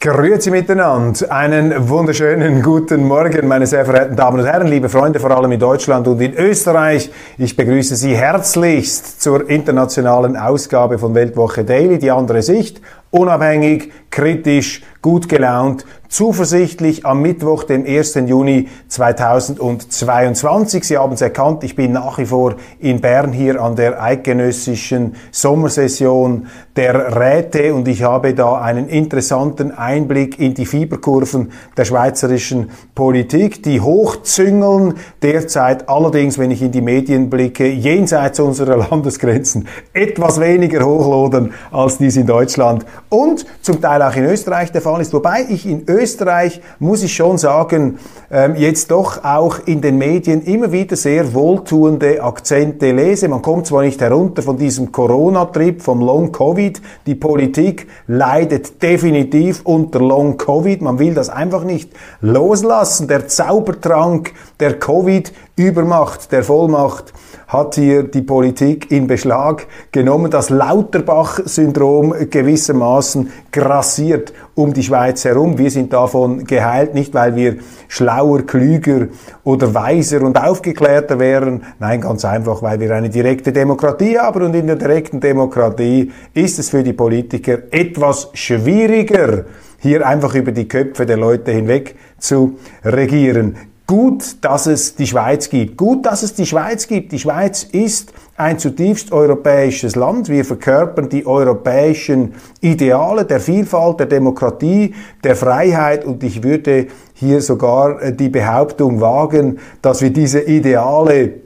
Grüezi miteinander. Einen wunderschönen guten Morgen, meine sehr verehrten Damen und Herren, liebe Freunde, vor allem in Deutschland und in Österreich. Ich begrüße Sie herzlichst zur internationalen Ausgabe von Weltwoche Daily, die andere Sicht, unabhängig, kritisch, gut gelaunt, zuversichtlich am Mittwoch, dem 1. Juni 2022. Sie haben es erkannt, ich bin nach wie vor in Bern hier an der eidgenössischen Sommersession der Räte und ich habe da einen interessanten Einblick in die Fieberkurven der schweizerischen Politik, die hochzüngeln derzeit allerdings, wenn ich in die Medien blicke, jenseits unserer Landesgrenzen etwas weniger hochlodern als dies in Deutschland und zum Teil auch in Österreich der Fall ist. Wobei ich in Österreich, muss ich schon sagen, ähm, jetzt doch auch in den Medien immer wieder sehr wohltuende Akzente lese. Man kommt zwar nicht herunter von diesem Corona-Trip, vom Long-Covid. Die Politik leidet definitiv unter Long-Covid. Man will das einfach nicht loslassen. Der Zaubertrank der Covid-Übermacht, der Vollmacht hat hier die Politik in Beschlag genommen. Das Lauterbach-Syndrom gewissermaßen grassiert um die Schweiz herum. Wir sind davon geheilt, nicht weil wir schlauer, klüger oder weiser und aufgeklärter wären. Nein, ganz einfach, weil wir eine direkte Demokratie haben und in der direkten Demokratie ist es für die Politiker etwas schwieriger, hier einfach über die Köpfe der Leute hinweg zu regieren. Gut, dass es die Schweiz gibt. Gut, dass es die Schweiz gibt. Die Schweiz ist ein zutiefst europäisches Land. Wir verkörpern die europäischen Ideale der Vielfalt, der Demokratie, der Freiheit und ich würde hier sogar äh, die Behauptung wagen, dass wir diese Ideale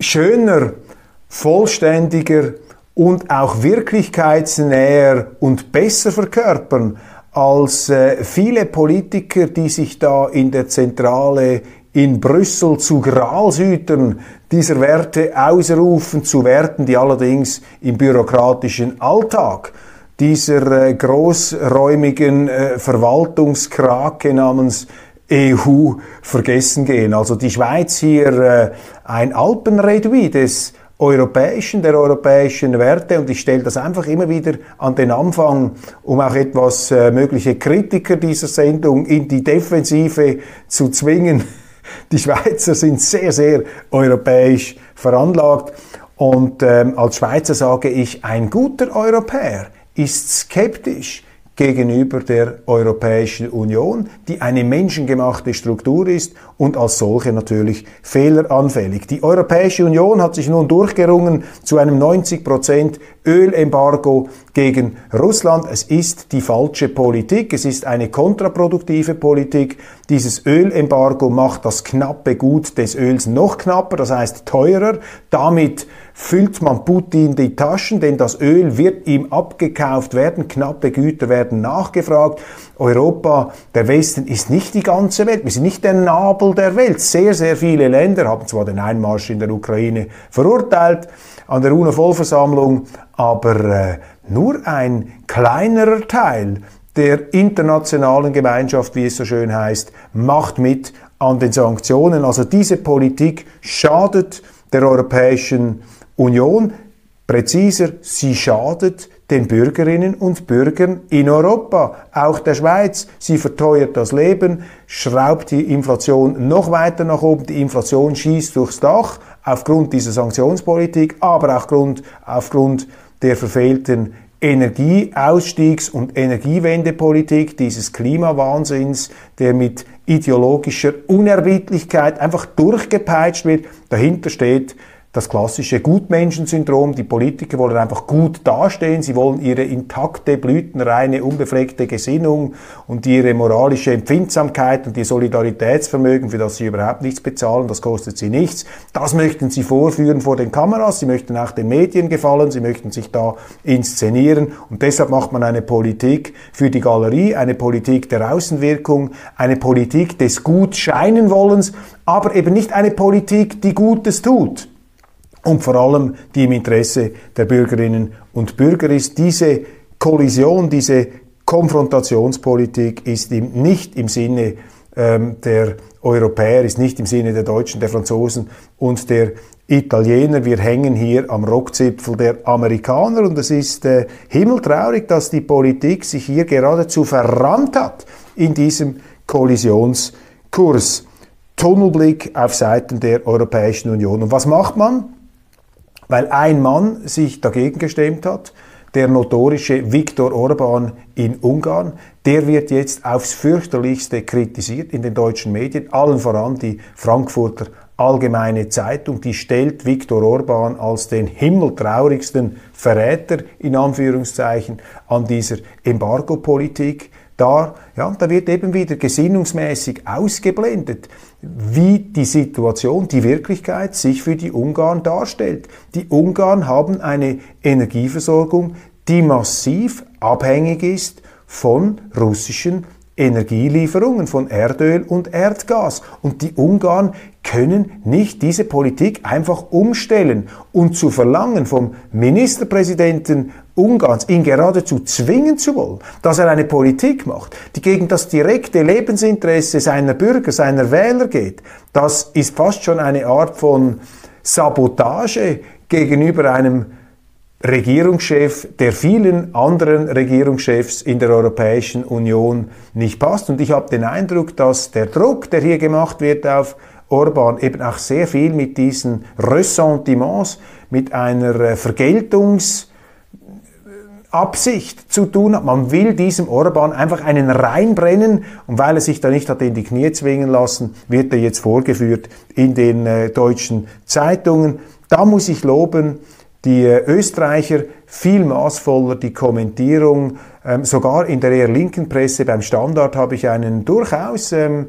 schöner, vollständiger und auch wirklichkeitsnäher und besser verkörpern als äh, viele Politiker, die sich da in der Zentrale in Brüssel zu Gralshütern dieser Werte ausrufen, zu Werten, die allerdings im bürokratischen Alltag dieser äh, großräumigen äh, Verwaltungskrake namens EU vergessen gehen. Also die Schweiz hier äh, ein Alpenredui des europäischen, der europäischen Werte. Und ich stelle das einfach immer wieder an den Anfang, um auch etwas äh, mögliche Kritiker dieser Sendung in die Defensive zu zwingen. Die Schweizer sind sehr, sehr europäisch veranlagt. Und ähm, als Schweizer sage ich, ein guter Europäer ist skeptisch gegenüber der Europäischen Union, die eine menschengemachte Struktur ist und als solche natürlich fehleranfällig. Die Europäische Union hat sich nun durchgerungen zu einem 90 Prozent Ölembargo gegen Russland. Es ist die falsche Politik, es ist eine kontraproduktive Politik. Dieses Ölembargo macht das knappe Gut des Öls noch knapper, das heißt teurer. Damit füllt man Putin die Taschen, denn das Öl wird ihm abgekauft werden, knappe Güter werden nachgefragt. Europa, der Westen ist nicht die ganze Welt, wir sind nicht der Nabel der Welt. Sehr, sehr viele Länder haben zwar den Einmarsch in der Ukraine verurteilt an der UNO-Vollversammlung, aber äh, nur ein kleinerer Teil der internationalen Gemeinschaft, wie es so schön heißt, macht mit an den Sanktionen. Also diese Politik schadet der Europäischen Union, präziser, sie schadet den Bürgerinnen und Bürgern in Europa, auch der Schweiz. Sie verteuert das Leben, schraubt die Inflation noch weiter nach oben. Die Inflation schießt durchs Dach aufgrund dieser Sanktionspolitik, aber auch aufgrund, aufgrund der verfehlten Energieausstiegs- und Energiewendepolitik, dieses Klimawahnsinns, der mit ideologischer Unerbittlichkeit einfach durchgepeitscht wird. Dahinter steht das klassische Gutmenschensyndrom. Die Politiker wollen einfach gut dastehen, sie wollen ihre intakte, blütenreine, unbefleckte Gesinnung und ihre moralische Empfindsamkeit und ihr Solidaritätsvermögen, für das sie überhaupt nichts bezahlen, das kostet sie nichts. Das möchten sie vorführen vor den Kameras, sie möchten auch den Medien gefallen, sie möchten sich da inszenieren. Und deshalb macht man eine Politik für die Galerie, eine Politik der Außenwirkung, eine Politik des Gutscheinenwollens, aber eben nicht eine Politik, die Gutes tut und vor allem die im Interesse der Bürgerinnen und Bürger ist. Diese Kollision, diese Konfrontationspolitik ist im, nicht im Sinne ähm, der Europäer, ist nicht im Sinne der Deutschen, der Franzosen und der Italiener. Wir hängen hier am Rockzipfel der Amerikaner und es ist äh, himmeltraurig, dass die Politik sich hier geradezu verrannt hat in diesem Kollisionskurs. Tunnelblick auf Seiten der Europäischen Union. Und was macht man? Weil ein Mann sich dagegen gestemmt hat, der notorische Viktor Orban in Ungarn, der wird jetzt aufs fürchterlichste kritisiert in den deutschen Medien, allen voran die Frankfurter Allgemeine Zeitung, die stellt Viktor Orban als den himmeltraurigsten Verräter in Anführungszeichen an dieser Embargo-Politik dar. Ja, da wird eben wieder gesinnungsmäßig ausgeblendet, wie die Situation, die Wirklichkeit sich für die Ungarn darstellt. Die Ungarn haben eine Energieversorgung, die massiv abhängig ist von russischen Energielieferungen von Erdöl und Erdgas. Und die Ungarn können nicht diese Politik einfach umstellen und zu verlangen vom Ministerpräsidenten Ungarns, ihn geradezu zwingen zu wollen, dass er eine Politik macht, die gegen das direkte Lebensinteresse seiner Bürger, seiner Wähler geht, das ist fast schon eine Art von Sabotage gegenüber einem Regierungschef, der vielen anderen Regierungschefs in der Europäischen Union nicht passt. Und ich habe den Eindruck, dass der Druck, der hier gemacht wird auf Orban, eben auch sehr viel mit diesen Ressentiments, mit einer äh, Vergeltungs- Absicht zu tun hat. Man will diesem Orban einfach einen reinbrennen und weil er sich da nicht hat in die Knie zwingen lassen, wird er jetzt vorgeführt in den äh, deutschen Zeitungen. Da muss ich loben, die äh, Österreicher viel maßvoller die Kommentierung, ähm, sogar in der eher linken Presse beim Standard habe ich einen durchaus ähm,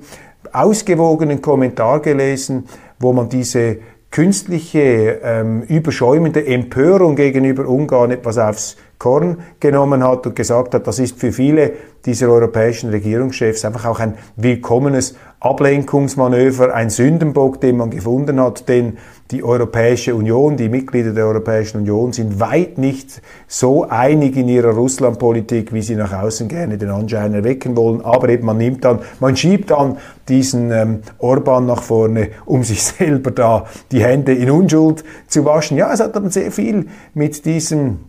ausgewogenen Kommentar gelesen, wo man diese künstliche, ähm, überschäumende Empörung gegenüber Ungarn etwas aufs Korn genommen hat und gesagt hat, das ist für viele dieser europäischen Regierungschefs einfach auch ein willkommenes Ablenkungsmanöver, ein Sündenbock, den man gefunden hat, denn die Europäische Union, die Mitglieder der Europäischen Union sind weit nicht so einig in ihrer Russlandpolitik, wie sie nach außen gerne den Anschein erwecken wollen. Aber eben man nimmt dann, man schiebt dann diesen ähm, Orban nach vorne, um sich selber da die Hände in Unschuld zu waschen. Ja, es hat dann sehr viel mit diesem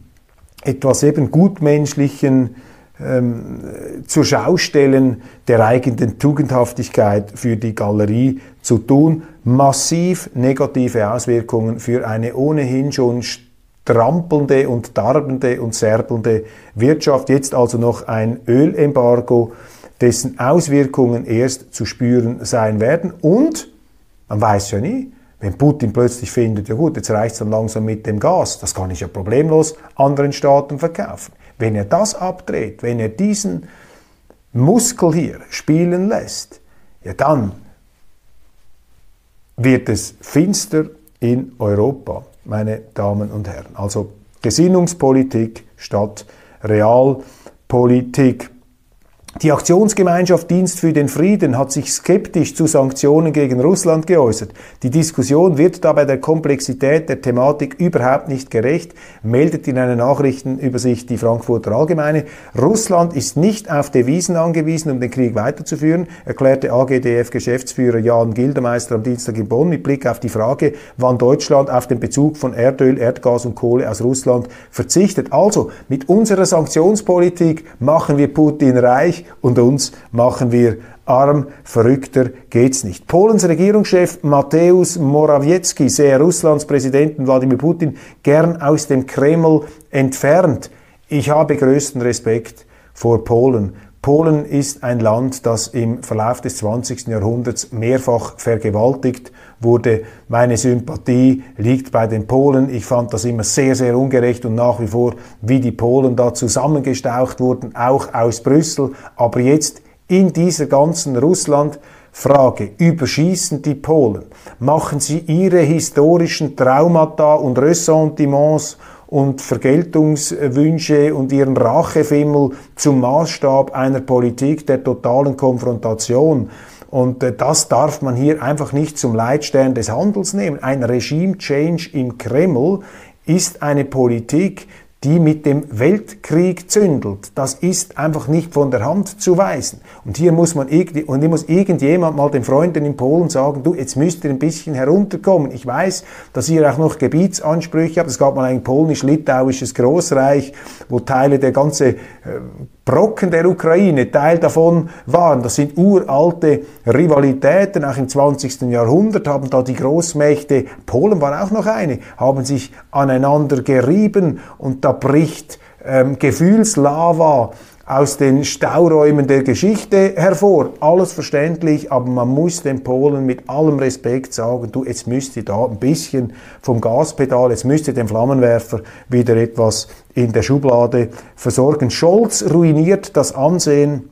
etwas eben gutmenschlichen ähm, zur Schaustellen der eigenen Tugendhaftigkeit für die Galerie zu tun, massiv negative Auswirkungen für eine ohnehin schon strampelnde und darbende und serbelnde Wirtschaft. Jetzt also noch ein Ölembargo, dessen Auswirkungen erst zu spüren sein werden. Und man weiß ja nie, wenn Putin plötzlich findet, ja gut, jetzt reicht es dann langsam mit dem Gas, das kann ich ja problemlos anderen Staaten verkaufen. Wenn er das abdreht, wenn er diesen Muskel hier spielen lässt, ja dann wird es finster in Europa, meine Damen und Herren. Also Gesinnungspolitik statt Realpolitik. Die Aktionsgemeinschaft Dienst für den Frieden hat sich skeptisch zu Sanktionen gegen Russland geäußert. Die Diskussion wird dabei der Komplexität der Thematik überhaupt nicht gerecht, meldet in einer Nachrichtenübersicht die Frankfurter Allgemeine. Russland ist nicht auf Devisen angewiesen, um den Krieg weiterzuführen, erklärte AGDF-Geschäftsführer Jan Gildermeister am Dienstag in Bonn mit Blick auf die Frage, wann Deutschland auf den Bezug von Erdöl, Erdgas und Kohle aus Russland verzichtet. Also, mit unserer Sanktionspolitik machen wir Putin reich, und uns machen wir arm, verrückter geht's nicht. Polens Regierungschef Mateusz Morawiecki sehe Russlands Präsidenten Wladimir Putin gern aus dem Kreml entfernt. Ich habe größten Respekt vor Polen. Polen ist ein Land, das im Verlauf des 20. Jahrhunderts mehrfach vergewaltigt wurde. Meine Sympathie liegt bei den Polen. Ich fand das immer sehr, sehr ungerecht und nach wie vor, wie die Polen da zusammengestaucht wurden, auch aus Brüssel. Aber jetzt in dieser ganzen Russland Frage, überschießen die Polen? Machen sie ihre historischen Traumata und Ressentiments und Vergeltungswünsche und ihren Rachefimmel zum Maßstab einer Politik der totalen Konfrontation. Und äh, das darf man hier einfach nicht zum Leitstern des Handels nehmen. Ein Regime-Change im Kreml ist eine Politik, die mit dem Weltkrieg zündelt. Das ist einfach nicht von der Hand zu weisen. Und hier muss man und hier muss irgendjemand mal den Freunden in Polen sagen, du, jetzt müsst ihr ein bisschen herunterkommen. Ich weiß, dass ihr auch noch Gebietsansprüche habt. Es gab mal ein polnisch-litauisches Großreich, wo Teile der ganze äh, Brocken der Ukraine, Teil davon waren. Das sind uralte Rivalitäten, auch im 20. Jahrhundert haben da die Großmächte, Polen war auch noch eine, haben sich aneinander gerieben und da bricht ähm, Gefühlslava aus den Stauräumen der Geschichte hervor. Alles verständlich, aber man muss den Polen mit allem Respekt sagen, du, jetzt müsst ihr da ein bisschen vom Gaspedal, jetzt müsst ihr den Flammenwerfer wieder etwas in der Schublade versorgen. Scholz ruiniert das Ansehen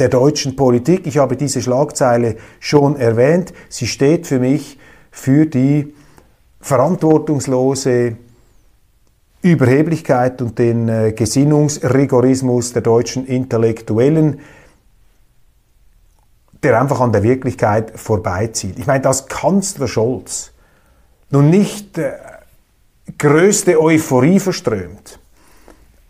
der deutschen Politik. Ich habe diese Schlagzeile schon erwähnt. Sie steht für mich für die verantwortungslose Überheblichkeit und den äh, Gesinnungsrigorismus der deutschen Intellektuellen, der einfach an der Wirklichkeit vorbeizieht. Ich meine, dass Kanzler Scholz nun nicht äh, größte Euphorie verströmt,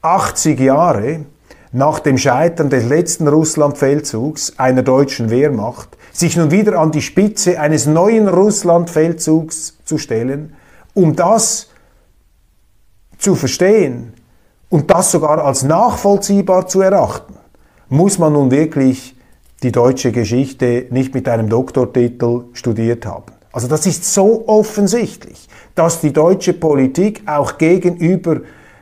80 Jahre nach dem Scheitern des letzten Russlandfeldzugs einer deutschen Wehrmacht, sich nun wieder an die Spitze eines neuen Russlandfeldzugs zu stellen, um das zu verstehen und das sogar als nachvollziehbar zu erachten, muss man nun wirklich die deutsche Geschichte nicht mit einem Doktortitel studiert haben. Also das ist so offensichtlich, dass die deutsche Politik auch gegenüber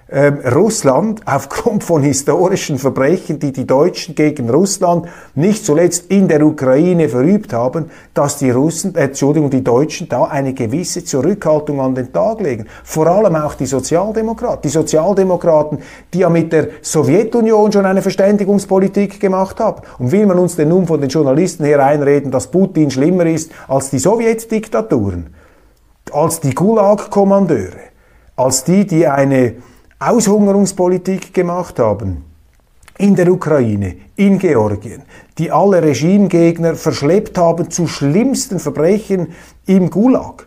ähm, Russland aufgrund von historischen Verbrechen, die die Deutschen gegen Russland nicht zuletzt in der Ukraine verübt haben, dass die Russen, äh, Entschuldigung, die Deutschen da eine gewisse Zurückhaltung an den Tag legen. Vor allem auch die Sozialdemokraten. Die Sozialdemokraten, die ja mit der Sowjetunion schon eine Verständigungspolitik gemacht haben. Und will man uns denn nun von den Journalisten her einreden, dass Putin schlimmer ist als die Sowjetdiktaturen, als die Gulag-Kommandeure, als die, die eine Aushungerungspolitik gemacht haben in der Ukraine, in Georgien, die alle Regimegegner verschleppt haben zu schlimmsten Verbrechen im Gulag.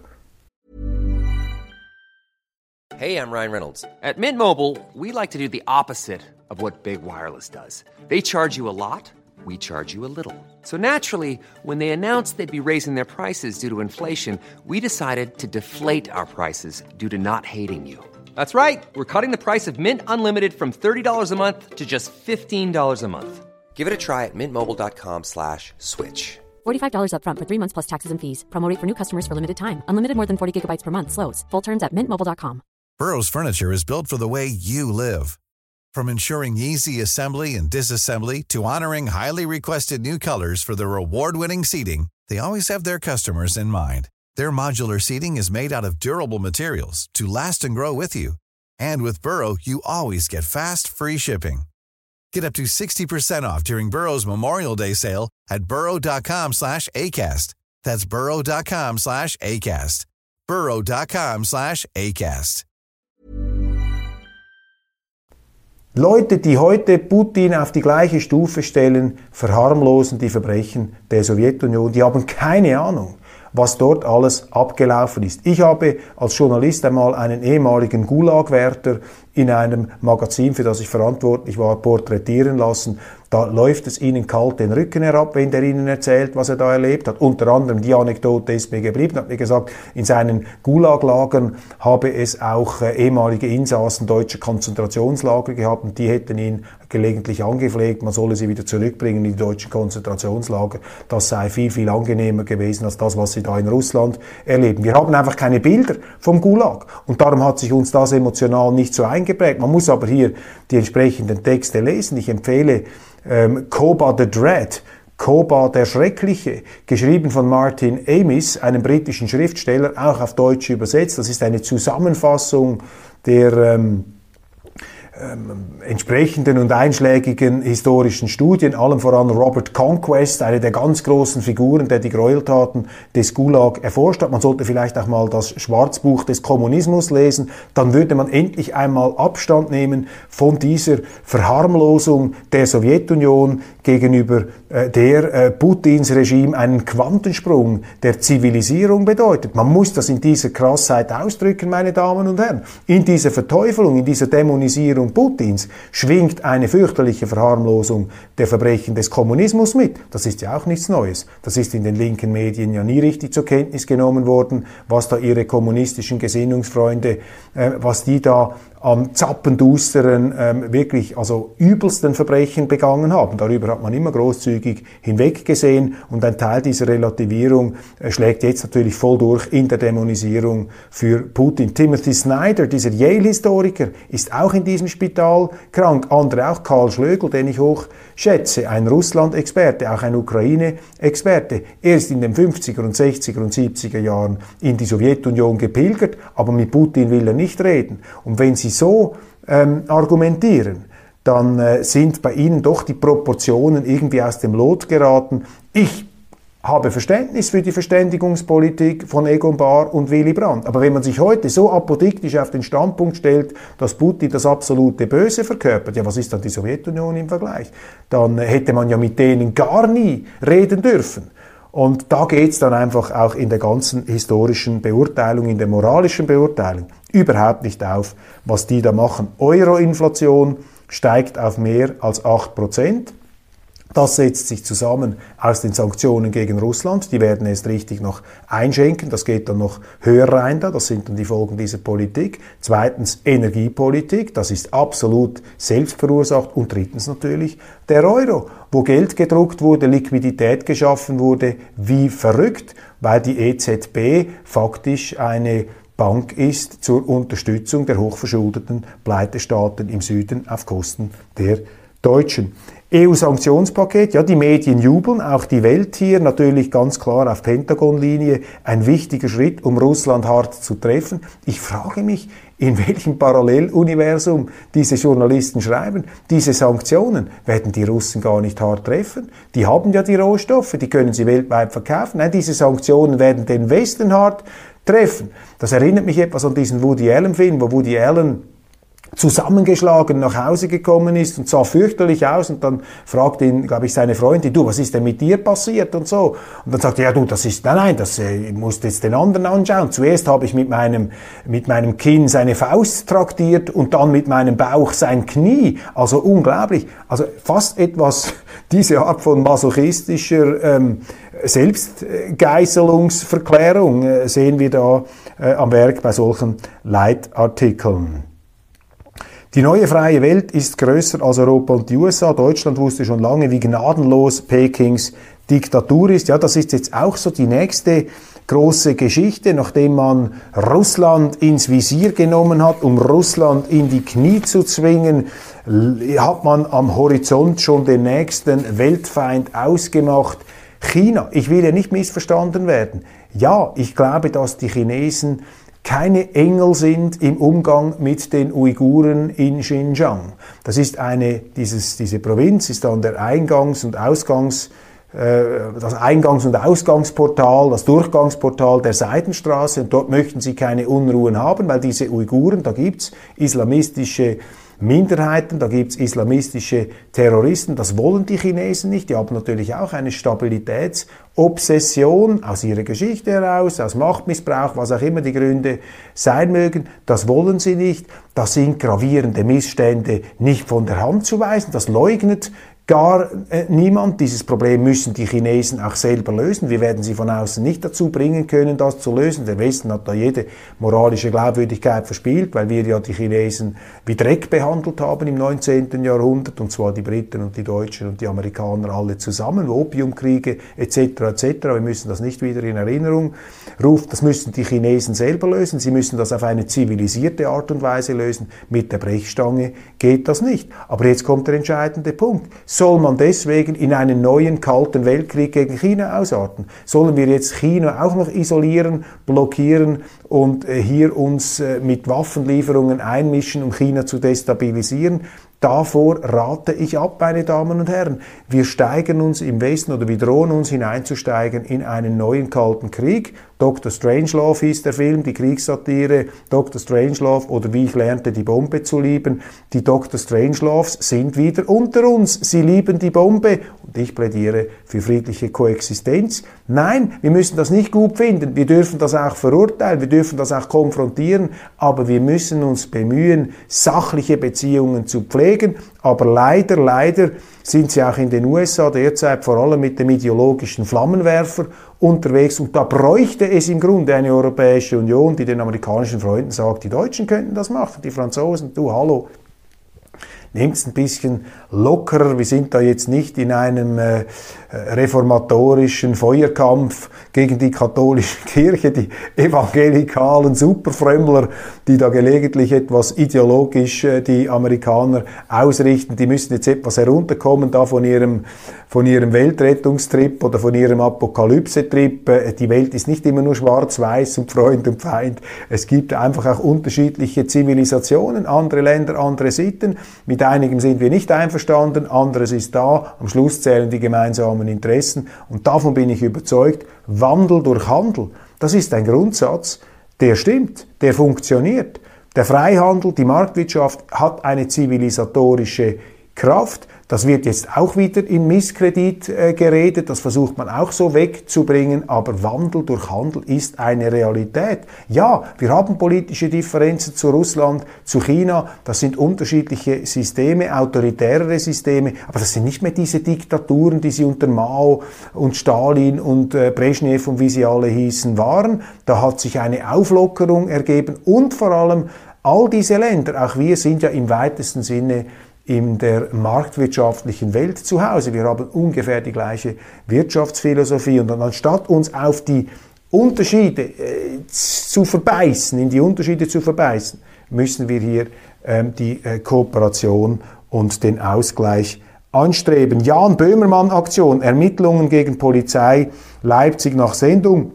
Hey, I'm Ryan Reynolds. At Mint Mobile, we like to do the opposite of what Big Wireless does. They charge you a lot, we charge you a little. So naturally, when they announced they'd be raising their prices due to inflation, we decided to deflate our prices due to not hating you. That's right. We're cutting the price of Mint Unlimited from $30 a month to just $15 a month. Give it a try at mintmobile.com slash switch. $45 upfront for three months plus taxes and fees. Promo for new customers for limited time. Unlimited more than 40 gigabytes per month. Slows. Full terms at mintmobile.com. Burrow's furniture is built for the way you live. From ensuring easy assembly and disassembly to honoring highly requested new colors for their award-winning seating, they always have their customers in mind. Their modular seating is made out of durable materials to last and grow with you. And with Burrow, you always get fast, free shipping. Get up to 60% off during Burrow's Memorial Day sale at burrow.com slash ACAST. That's burrow.com slash ACAST. burrow.com slash ACAST. Leute, die heute Putin auf die gleiche Stufe stellen, verharmlosen die Verbrechen der Sowjetunion. Die haben keine Ahnung was dort alles abgelaufen ist. Ich habe als Journalist einmal einen ehemaligen Gulag-Wärter in einem Magazin, für das ich verantwortlich war, porträtieren lassen. Da läuft es ihnen kalt den Rücken herab, wenn der ihnen erzählt, was er da erlebt hat. Unter anderem die Anekdote ist mir geblieben, hat mir gesagt, in seinen Gulag-Lagern habe es auch äh, ehemalige Insassen deutscher Konzentrationslager gehabt und die hätten ihn gelegentlich angepflegt, man solle sie wieder zurückbringen in die deutschen Konzentrationslager. Das sei viel, viel angenehmer gewesen als das, was sie da in Russland erleben. Wir haben einfach keine Bilder vom Gulag und darum hat sich uns das emotional nicht so eingeprägt. Man muss aber hier die entsprechenden Texte lesen. Ich empfehle ähm, Koba the Dread, Koba der Schreckliche, geschrieben von Martin Amis, einem britischen Schriftsteller, auch auf Deutsch übersetzt. Das ist eine Zusammenfassung der ähm, ähm, entsprechenden und einschlägigen historischen Studien, allem voran Robert Conquest, eine der ganz großen Figuren, der die Gräueltaten des Gulag erforscht hat. Man sollte vielleicht auch mal das Schwarzbuch des Kommunismus lesen, dann würde man endlich einmal Abstand nehmen von dieser Verharmlosung der Sowjetunion gegenüber äh, der äh, Putins Regime einen Quantensprung der Zivilisierung bedeutet. Man muss das in dieser Krassheit ausdrücken, meine Damen und Herren. In dieser Verteufelung, in dieser Dämonisierung Regierung Putins schwingt eine fürchterliche Verharmlosung der Verbrechen des Kommunismus mit. Das ist ja auch nichts Neues. Das ist in den linken Medien ja nie richtig zur Kenntnis genommen worden, was da ihre kommunistischen Gesinnungsfreunde, äh, was die da am zappendusteren, ähm, wirklich also übelsten Verbrechen begangen haben. Darüber hat man immer großzügig hinweggesehen und ein Teil dieser Relativierung äh, schlägt jetzt natürlich voll durch in der Dämonisierung für Putin. Timothy Snyder, dieser Yale-Historiker, ist auch in diesem Spital krank. Andere auch, Karl Schlögl, den ich hoch schätze, ein Russland-Experte, auch ein Ukraine-Experte. Er ist in den 50er und 60er und 70er Jahren in die Sowjetunion gepilgert, aber mit Putin will er nicht reden. Und wenn Sie so ähm, argumentieren, dann äh, sind bei Ihnen doch die Proportionen irgendwie aus dem Lot geraten. Ich habe Verständnis für die Verständigungspolitik von Egon Bahr und Willy Brandt. Aber wenn man sich heute so apodiktisch auf den Standpunkt stellt, dass Putin das absolute Böse verkörpert, ja, was ist dann die Sowjetunion im Vergleich? Dann hätte man ja mit denen gar nie reden dürfen. Und da geht es dann einfach auch in der ganzen historischen Beurteilung, in der moralischen Beurteilung überhaupt nicht auf, was die da machen. Euro-Inflation steigt auf mehr als 8 Prozent. Das setzt sich zusammen aus den Sanktionen gegen Russland. Die werden erst richtig noch einschenken. Das geht dann noch höher rein da. Das sind dann die Folgen dieser Politik. Zweitens Energiepolitik. Das ist absolut selbst verursacht. Und drittens natürlich der Euro, wo Geld gedruckt wurde, Liquidität geschaffen wurde, wie verrückt, weil die EZB faktisch eine Bank ist zur Unterstützung der hochverschuldeten Pleitestaaten im Süden auf Kosten der Deutschen. EU-Sanktionspaket, ja, die Medien jubeln, auch die Welt hier, natürlich ganz klar auf Pentagon-Linie, ein wichtiger Schritt, um Russland hart zu treffen. Ich frage mich, in welchem Paralleluniversum diese Journalisten schreiben. Diese Sanktionen werden die Russen gar nicht hart treffen. Die haben ja die Rohstoffe, die können sie weltweit verkaufen. Nein, diese Sanktionen werden den Westen hart treffen. Das erinnert mich etwas an diesen Woody Allen-Film, wo Woody Allen zusammengeschlagen nach Hause gekommen ist und sah fürchterlich aus und dann fragt ihn, glaube ich, seine Freundin, du, was ist denn mit dir passiert und so. Und dann sagt er, ja du, das ist, nein, nein, das äh, musst jetzt den anderen anschauen. Zuerst habe ich mit meinem, mit meinem Kinn seine Faust traktiert und dann mit meinem Bauch sein Knie. Also unglaublich. Also fast etwas, diese Art von masochistischer ähm, Selbstgeißelungsverklärung äh, sehen wir da äh, am Werk bei solchen Leitartikeln. Die neue freie Welt ist größer als Europa und die USA. Deutschland wusste schon lange, wie gnadenlos Pekings Diktatur ist. Ja, das ist jetzt auch so die nächste große Geschichte, nachdem man Russland ins Visier genommen hat, um Russland in die Knie zu zwingen, hat man am Horizont schon den nächsten Weltfeind ausgemacht. China, ich will ja nicht missverstanden werden. Ja, ich glaube, dass die Chinesen keine Engel sind im Umgang mit den Uiguren in Xinjiang. Das ist eine, dieses, diese Provinz ist dann der Eingangs- und Ausgangs- äh, das Eingangs- und Ausgangsportal, das Durchgangsportal der Seidenstraße und dort möchten sie keine Unruhen haben, weil diese Uiguren, da gibt's islamistische Minderheiten, da gibt's islamistische Terroristen, das wollen die Chinesen nicht. Die haben natürlich auch eine Stabilitätsobsession aus ihrer Geschichte heraus, aus Machtmissbrauch, was auch immer die Gründe sein mögen. Das wollen sie nicht. Das sind gravierende Missstände nicht von der Hand zu weisen. Das leugnet gar äh, niemand. Dieses Problem müssen die Chinesen auch selber lösen. Wir werden sie von außen nicht dazu bringen können, das zu lösen. Der Westen hat da jede moralische Glaubwürdigkeit verspielt, weil wir ja die Chinesen wie Dreck behandelt haben im 19. Jahrhundert, und zwar die Briten und die Deutschen und die Amerikaner alle zusammen, Opiumkriege etc. etc. Wir müssen das nicht wieder in Erinnerung rufen. Das müssen die Chinesen selber lösen. Sie müssen das auf eine zivilisierte Art und Weise lösen. Mit der Brechstange geht das nicht. Aber jetzt kommt der entscheidende Punkt soll man deswegen in einen neuen kalten Weltkrieg gegen China ausarten? Sollen wir jetzt China auch noch isolieren, blockieren und äh, hier uns äh, mit Waffenlieferungen einmischen, um China zu destabilisieren? Davor rate ich ab, meine Damen und Herren. Wir steigen uns im Westen oder wir drohen uns hineinzusteigen in einen neuen Kalten Krieg. Dr. Strangelove hieß der Film, die Kriegssatire Dr. Strangelove oder wie ich lernte, die Bombe zu lieben. Die Dr. Strangeloves sind wieder unter uns. Sie lieben die Bombe und ich plädiere für friedliche Koexistenz. Nein, wir müssen das nicht gut finden. Wir dürfen das auch verurteilen, wir dürfen das auch konfrontieren, aber wir müssen uns bemühen, sachliche Beziehungen zu pflegen. Aber leider, leider sind sie auch in den USA derzeit vor allem mit dem ideologischen Flammenwerfer unterwegs. Und da bräuchte es im Grunde eine Europäische Union, die den amerikanischen Freunden sagt, die Deutschen könnten das machen, die Franzosen, du, hallo, nehmt es ein bisschen lockerer. Wir sind da jetzt nicht in einem äh, reformatorischen Feuerkampf gegen die katholische Kirche, die evangelikalen Superfrömmler, die da gelegentlich etwas ideologisch äh, die Amerikaner ausrichten. Die müssen jetzt etwas herunterkommen da von ihrem, von ihrem Weltrettungstrip oder von ihrem Apokalypse-Trip. Äh, die Welt ist nicht immer nur schwarz-weiß und Freund und Feind. Es gibt einfach auch unterschiedliche Zivilisationen, andere Länder, andere Sitten. Mit einigen sind wir nicht einverstanden, anderes ist da. Am Schluss zählen die gemeinsamen Interessen. Und davon bin ich überzeugt, Wandel durch Handel, das ist ein Grundsatz, der stimmt, der funktioniert. Der Freihandel, die Marktwirtschaft hat eine zivilisatorische Kraft. Das wird jetzt auch wieder in Misskredit äh, geredet, das versucht man auch so wegzubringen, aber Wandel durch Handel ist eine Realität. Ja, wir haben politische Differenzen zu Russland, zu China, das sind unterschiedliche Systeme, autoritärere Systeme, aber das sind nicht mehr diese Diktaturen, die sie unter Mao und Stalin und äh, Brezhnev und wie sie alle hießen waren. Da hat sich eine Auflockerung ergeben und vor allem all diese Länder, auch wir sind ja im weitesten Sinne in der marktwirtschaftlichen Welt zu Hause. Wir haben ungefähr die gleiche Wirtschaftsphilosophie und anstatt uns auf die Unterschiede äh, zu verbeißen, in die Unterschiede zu verbeißen, müssen wir hier ähm, die äh, Kooperation und den Ausgleich anstreben. Jan Böhmermann Aktion, Ermittlungen gegen Polizei Leipzig nach Sendung.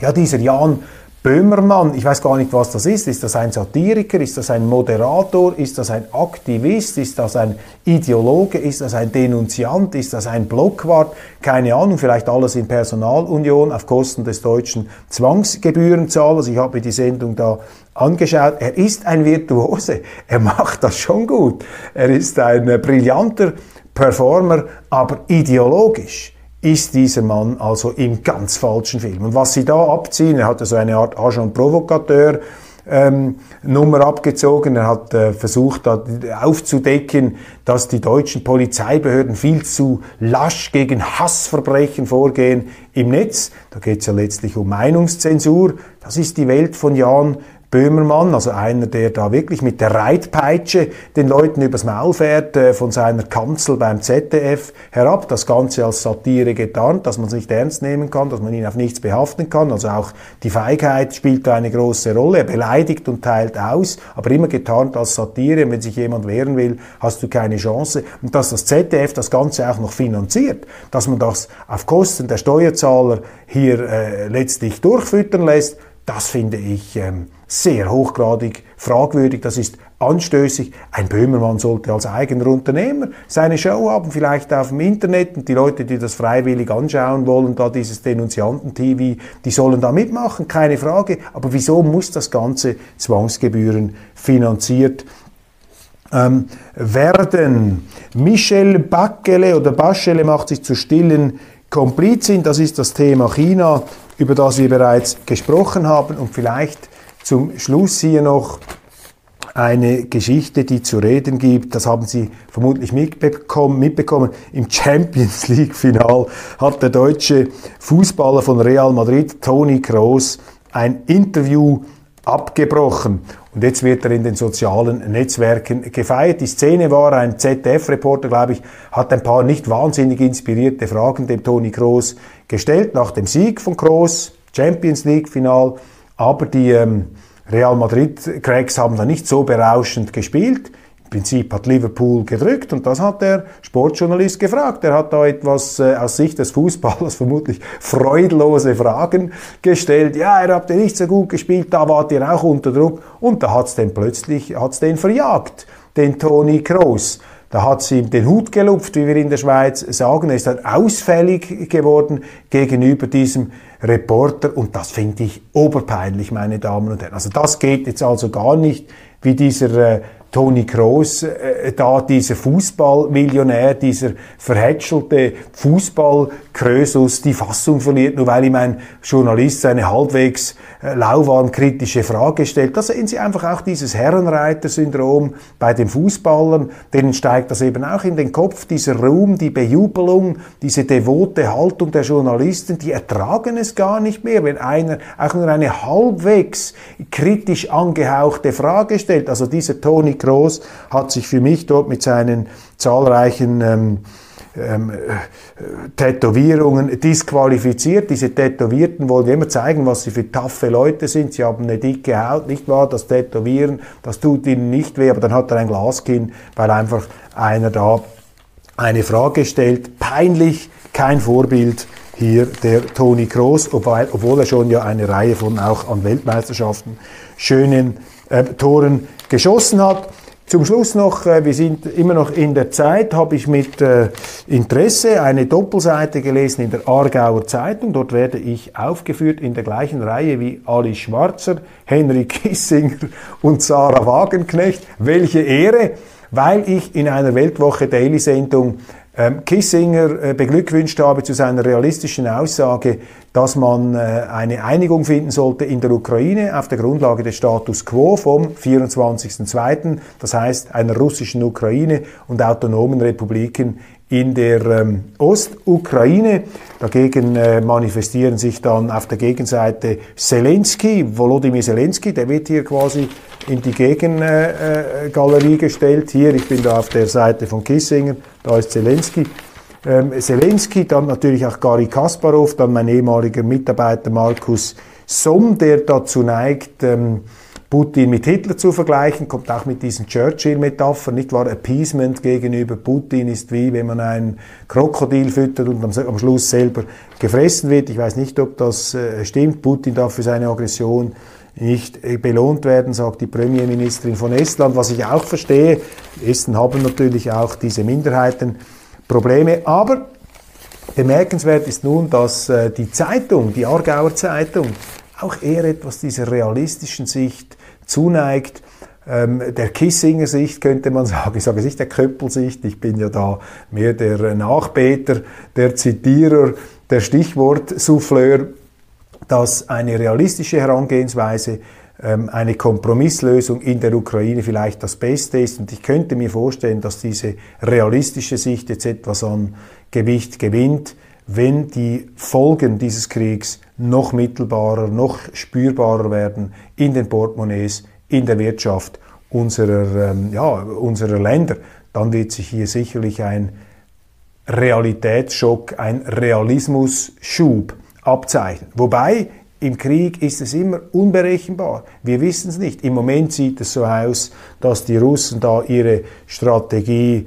Ja, dieser Jan Böhmermann, ich weiß gar nicht, was das ist. Ist das ein Satiriker? Ist das ein Moderator? Ist das ein Aktivist? Ist das ein Ideologe? Ist das ein Denunziant? Ist das ein Blockwart? Keine Ahnung, vielleicht alles in Personalunion auf Kosten des deutschen Zwangsgebührenzahlers. Ich habe mir die Sendung da angeschaut. Er ist ein Virtuose. Er macht das schon gut. Er ist ein brillanter Performer, aber ideologisch ist dieser Mann also im ganz falschen Film. Und was sie da abziehen, er hatte so eine Art Agent Provocateur, ähm, Nummer abgezogen. Er hat äh, versucht aufzudecken, dass die deutschen Polizeibehörden viel zu lasch gegen Hassverbrechen vorgehen im Netz. Da geht es ja letztlich um Meinungszensur. Das ist die Welt von Jan Böhmermann, also einer, der da wirklich mit der Reitpeitsche den Leuten übers Maul fährt, äh, von seiner Kanzel beim ZDF herab, das Ganze als Satire getarnt, dass man es nicht ernst nehmen kann, dass man ihn auf nichts behaften kann, also auch die Feigheit spielt da eine große Rolle, er beleidigt und teilt aus, aber immer getarnt als Satire, und wenn sich jemand wehren will, hast du keine Chance. Und dass das ZDF das Ganze auch noch finanziert, dass man das auf Kosten der Steuerzahler hier äh, letztlich durchfüttern lässt, das finde ich ähm, sehr hochgradig fragwürdig, das ist anstößig. Ein Böhmermann sollte als eigener Unternehmer seine Show haben, vielleicht auf dem Internet und die Leute, die das freiwillig anschauen wollen, da dieses Denunzianten-TV, die sollen da mitmachen, keine Frage. Aber wieso muss das Ganze Zwangsgebühren finanziert ähm, werden? Michel Backele oder Baschele macht sich zu stillen Komplizin, das ist das Thema China, über das wir bereits gesprochen haben und vielleicht zum Schluss hier noch eine Geschichte, die zu reden gibt. Das haben Sie vermutlich mitbekommen. mitbekommen. Im Champions League Final hat der deutsche Fußballer von Real Madrid, Toni Kroos, ein Interview abgebrochen. Und jetzt wird er in den sozialen Netzwerken gefeiert. Die Szene war, ein ZDF-Reporter, glaube ich, hat ein paar nicht wahnsinnig inspirierte Fragen dem Toni Kroos gestellt nach dem Sieg von Kroos, Champions League Final. Aber die ähm, Real Madrid Cracks haben da nicht so berauschend gespielt. Prinzip hat Liverpool gedrückt und das hat der Sportjournalist gefragt. Er hat da etwas äh, aus Sicht des Fußballers vermutlich freudlose Fragen gestellt. Ja, er habt ihr nicht so gut gespielt, da wart ihr auch unter Druck und da hat's den plötzlich, hat's den verjagt, den Toni Kroos. Da hat sie ihm den Hut gelupft, wie wir in der Schweiz sagen. Er ist dann ausfällig geworden gegenüber diesem Reporter und das finde ich oberpeinlich, meine Damen und Herren. Also das geht jetzt also gar nicht, wie dieser äh, Toni Kroos, äh, da dieser Fußballmillionär, dieser verhätschelte Fußballkrösus die Fassung verliert, nur weil ihm ein Journalist eine halbwegs äh, lauwarm kritische Frage stellt. Da sehen Sie einfach auch dieses Herrenreiter-Syndrom bei den Fußballern, denen steigt das eben auch in den Kopf, dieser Ruhm, die Bejubelung, diese devote Haltung der Journalisten, die ertragen es gar nicht mehr, wenn einer auch nur eine halbwegs kritisch angehauchte Frage stellt. Also dieser Toni Groß hat sich für mich dort mit seinen zahlreichen ähm, ähm, äh, Tätowierungen disqualifiziert. Diese Tätowierten wollen immer zeigen, was sie für taffe Leute sind. Sie haben eine dicke Haut, nicht wahr? Das Tätowieren, das tut ihnen nicht weh, aber dann hat er ein Glaskinn, weil einfach einer da eine Frage stellt. Peinlich, kein Vorbild hier der Toni Kroos, obwohl, obwohl er schon ja eine Reihe von auch an Weltmeisterschaften schönen äh, Toren geschossen hat. Zum Schluss noch, äh, wir sind immer noch in der Zeit, habe ich mit äh, Interesse eine Doppelseite gelesen in der Aargauer Zeitung. Dort werde ich aufgeführt in der gleichen Reihe wie Ali Schwarzer, Henry Kissinger und Sarah Wagenknecht. Welche Ehre, weil ich in einer Weltwoche Daily Sendung Kissinger äh, beglückwünscht habe zu seiner realistischen Aussage, dass man äh, eine Einigung finden sollte in der Ukraine auf der Grundlage des Status quo vom 24.02., das heißt einer russischen Ukraine und autonomen Republiken in der ähm, Ostukraine. Dagegen äh, manifestieren sich dann auf der Gegenseite Zelensky, Volodymyr Zelensky, der wird hier quasi in die Gegengalerie äh, gestellt. Hier, ich bin da auf der Seite von Kissinger, da ist Zelensky. Ähm, Zelensky, dann natürlich auch Gary Kasparov, dann mein ehemaliger Mitarbeiter Markus Somm, der dazu neigt, ähm, Putin mit Hitler zu vergleichen, kommt auch mit diesen Churchill-Metaphern, nicht wahr? Appeasement gegenüber Putin ist wie, wenn man einen Krokodil füttert und am, am Schluss selber gefressen wird. Ich weiß nicht, ob das äh, stimmt. Putin darf für seine Aggression nicht äh, belohnt werden, sagt die Premierministerin von Estland, was ich auch verstehe. Esten haben natürlich auch diese Minderheitenprobleme, aber bemerkenswert ist nun, dass äh, die Zeitung, die Aargauer Zeitung, auch eher etwas dieser realistischen Sicht zuneigt, ähm, der Kissinger-Sicht könnte man sagen, ich sage nicht der Köppelsicht, ich bin ja da mehr der Nachbeter, der Zitierer, der Stichwort-Souffleur, dass eine realistische Herangehensweise ähm, eine Kompromisslösung in der Ukraine vielleicht das Beste ist. Und ich könnte mir vorstellen, dass diese realistische Sicht jetzt etwas an Gewicht gewinnt, wenn die Folgen dieses Kriegs noch mittelbarer, noch spürbarer werden in den Portemonnaies, in der Wirtschaft unserer, ähm, ja, unserer Länder, dann wird sich hier sicherlich ein Realitätsschock, ein Realismusschub abzeichnen. Wobei im Krieg ist es immer unberechenbar. Wir wissen es nicht. Im Moment sieht es so aus, dass die Russen da ihre Strategie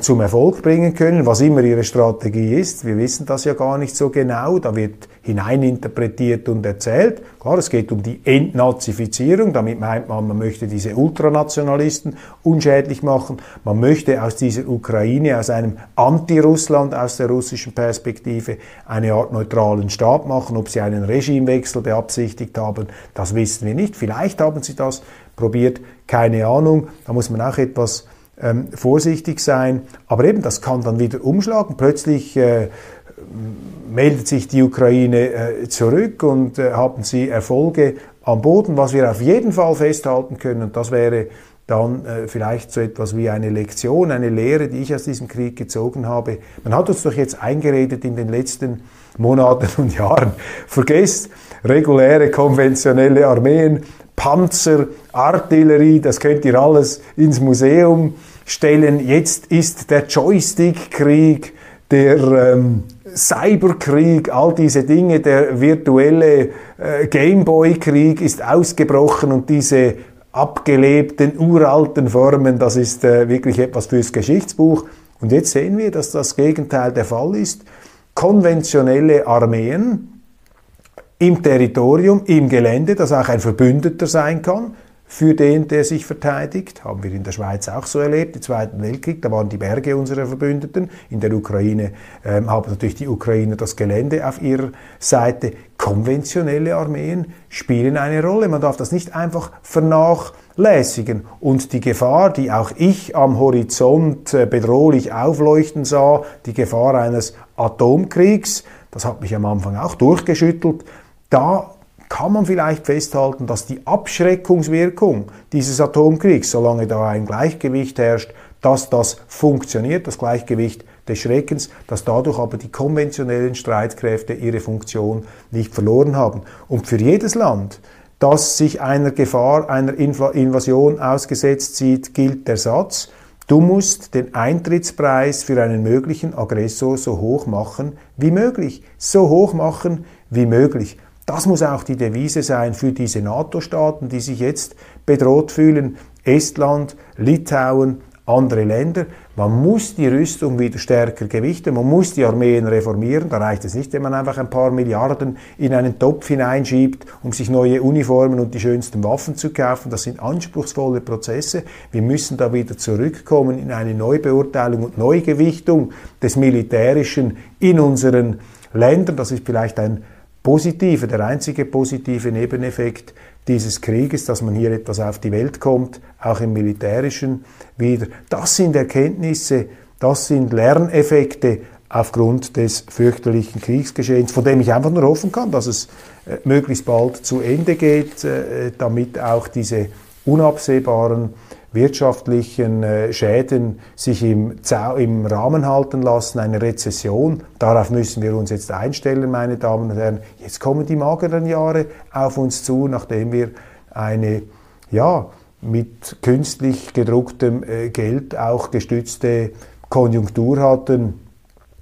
zum Erfolg bringen können, was immer ihre Strategie ist. Wir wissen das ja gar nicht so genau. Da wird hineininterpretiert und erzählt. Klar, es geht um die Entnazifizierung. Damit meint man, man möchte diese Ultranationalisten unschädlich machen. Man möchte aus dieser Ukraine, aus einem Anti-Russland, aus der russischen Perspektive, eine Art neutralen Staat machen. Ob sie einen Regimewechsel beabsichtigt haben, das wissen wir nicht. Vielleicht haben sie das probiert, keine Ahnung. Da muss man auch etwas ähm, vorsichtig sein. Aber eben, das kann dann wieder umschlagen. Plötzlich äh, meldet sich die Ukraine äh, zurück und äh, haben sie Erfolge am Boden, was wir auf jeden Fall festhalten können. Und das wäre dann äh, vielleicht so etwas wie eine Lektion, eine Lehre, die ich aus diesem Krieg gezogen habe. Man hat uns doch jetzt eingeredet in den letzten Monaten und Jahren. Vergesst reguläre, konventionelle Armeen, Panzer, Artillerie, das könnt ihr alles ins Museum stellen. Jetzt ist der Joystick-Krieg, der ähm, Cyberkrieg, all diese Dinge, der virtuelle äh, Gameboy-Krieg ist ausgebrochen und diese abgelebten, uralten Formen, das ist äh, wirklich etwas fürs Geschichtsbuch. Und jetzt sehen wir, dass das Gegenteil der Fall ist. Konventionelle Armeen im Territorium, im Gelände, das auch ein Verbündeter sein kann, für den, der sich verteidigt. Haben wir in der Schweiz auch so erlebt, im Zweiten Weltkrieg, da waren die Berge unserer Verbündeten. In der Ukraine ähm, haben natürlich die Ukrainer das Gelände auf ihrer Seite. Konventionelle Armeen spielen eine Rolle. Man darf das nicht einfach vernachlässigen. Und die Gefahr, die auch ich am Horizont äh, bedrohlich aufleuchten sah, die Gefahr eines Atomkriegs, das hat mich am Anfang auch durchgeschüttelt, da kann man vielleicht festhalten, dass die Abschreckungswirkung dieses Atomkriegs, solange da ein Gleichgewicht herrscht, dass das funktioniert, das Gleichgewicht des Schreckens, dass dadurch aber die konventionellen Streitkräfte ihre Funktion nicht verloren haben. Und für jedes Land, das sich einer Gefahr, einer Invasion ausgesetzt sieht, gilt der Satz, du musst den Eintrittspreis für einen möglichen Aggressor so hoch machen wie möglich, so hoch machen wie möglich. Das muss auch die Devise sein für diese NATO-Staaten, die sich jetzt bedroht fühlen. Estland, Litauen, andere Länder. Man muss die Rüstung wieder stärker gewichten, man muss die Armeen reformieren. Da reicht es nicht, wenn man einfach ein paar Milliarden in einen Topf hineinschiebt, um sich neue Uniformen und die schönsten Waffen zu kaufen. Das sind anspruchsvolle Prozesse. Wir müssen da wieder zurückkommen in eine Neubeurteilung und Neugewichtung des Militärischen in unseren Ländern. Das ist vielleicht ein positive, der einzige positive Nebeneffekt dieses Krieges, dass man hier etwas auf die Welt kommt, auch im militärischen wieder. Das sind Erkenntnisse, das sind Lerneffekte aufgrund des fürchterlichen Kriegsgeschehens, von dem ich einfach nur hoffen kann, dass es äh, möglichst bald zu Ende geht, äh, damit auch diese unabsehbaren wirtschaftlichen äh, Schäden sich im, im Rahmen halten lassen, eine Rezession. Darauf müssen wir uns jetzt einstellen, meine Damen und Herren. Jetzt kommen die mageren Jahre auf uns zu, nachdem wir eine, ja, mit künstlich gedrucktem äh, Geld auch gestützte Konjunktur hatten,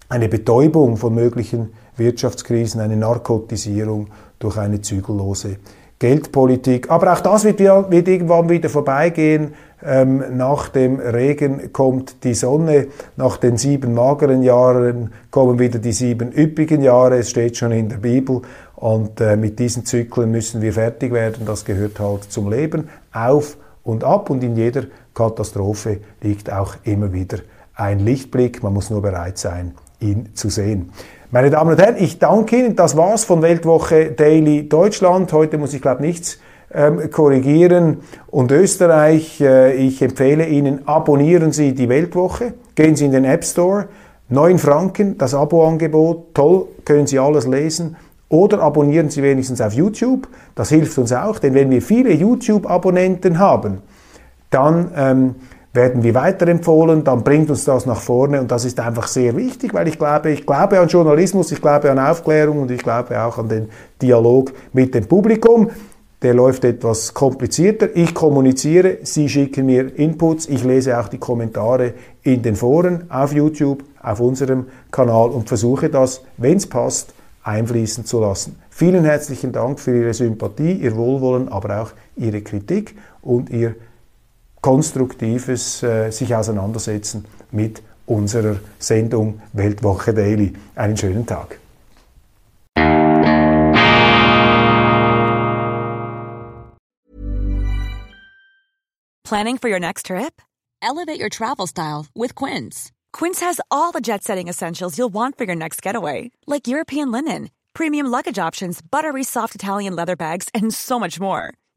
eine Betäubung von möglichen Wirtschaftskrisen, eine Narkotisierung durch eine zügellose Geldpolitik. Aber auch das wird, wird irgendwann wieder vorbeigehen. Ähm, nach dem Regen kommt die Sonne, nach den sieben mageren Jahren kommen wieder die sieben üppigen Jahre, es steht schon in der Bibel. Und äh, mit diesen Zyklen müssen wir fertig werden, das gehört halt zum Leben, auf und ab. Und in jeder Katastrophe liegt auch immer wieder ein Lichtblick, man muss nur bereit sein, ihn zu sehen. Meine Damen und Herren, ich danke Ihnen, das war's von Weltwoche Daily Deutschland. Heute muss ich glaube nichts ähm, korrigieren. Und Österreich, äh, ich empfehle Ihnen, abonnieren Sie die Weltwoche, gehen Sie in den App Store, 9 Franken, das Abo-Angebot, toll, können Sie alles lesen. Oder abonnieren Sie wenigstens auf YouTube, das hilft uns auch, denn wenn wir viele YouTube-Abonnenten haben, dann ähm, werden wir weiterempfohlen, dann bringt uns das nach vorne und das ist einfach sehr wichtig, weil ich glaube, ich glaube an Journalismus, ich glaube an Aufklärung und ich glaube auch an den Dialog mit dem Publikum der läuft etwas komplizierter. Ich kommuniziere, Sie schicken mir Inputs, ich lese auch die Kommentare in den Foren auf YouTube, auf unserem Kanal und versuche das, wenn es passt, einfließen zu lassen. Vielen herzlichen Dank für Ihre Sympathie, Ihr Wohlwollen, aber auch Ihre Kritik und Ihr konstruktives äh, sich auseinandersetzen mit unserer Sendung Weltwoche Daily. Einen schönen Tag. Planning for your next trip? Elevate your travel style with Quince. Quince has all the jet setting essentials you'll want for your next getaway, like European linen, premium luggage options, buttery soft Italian leather bags, and so much more.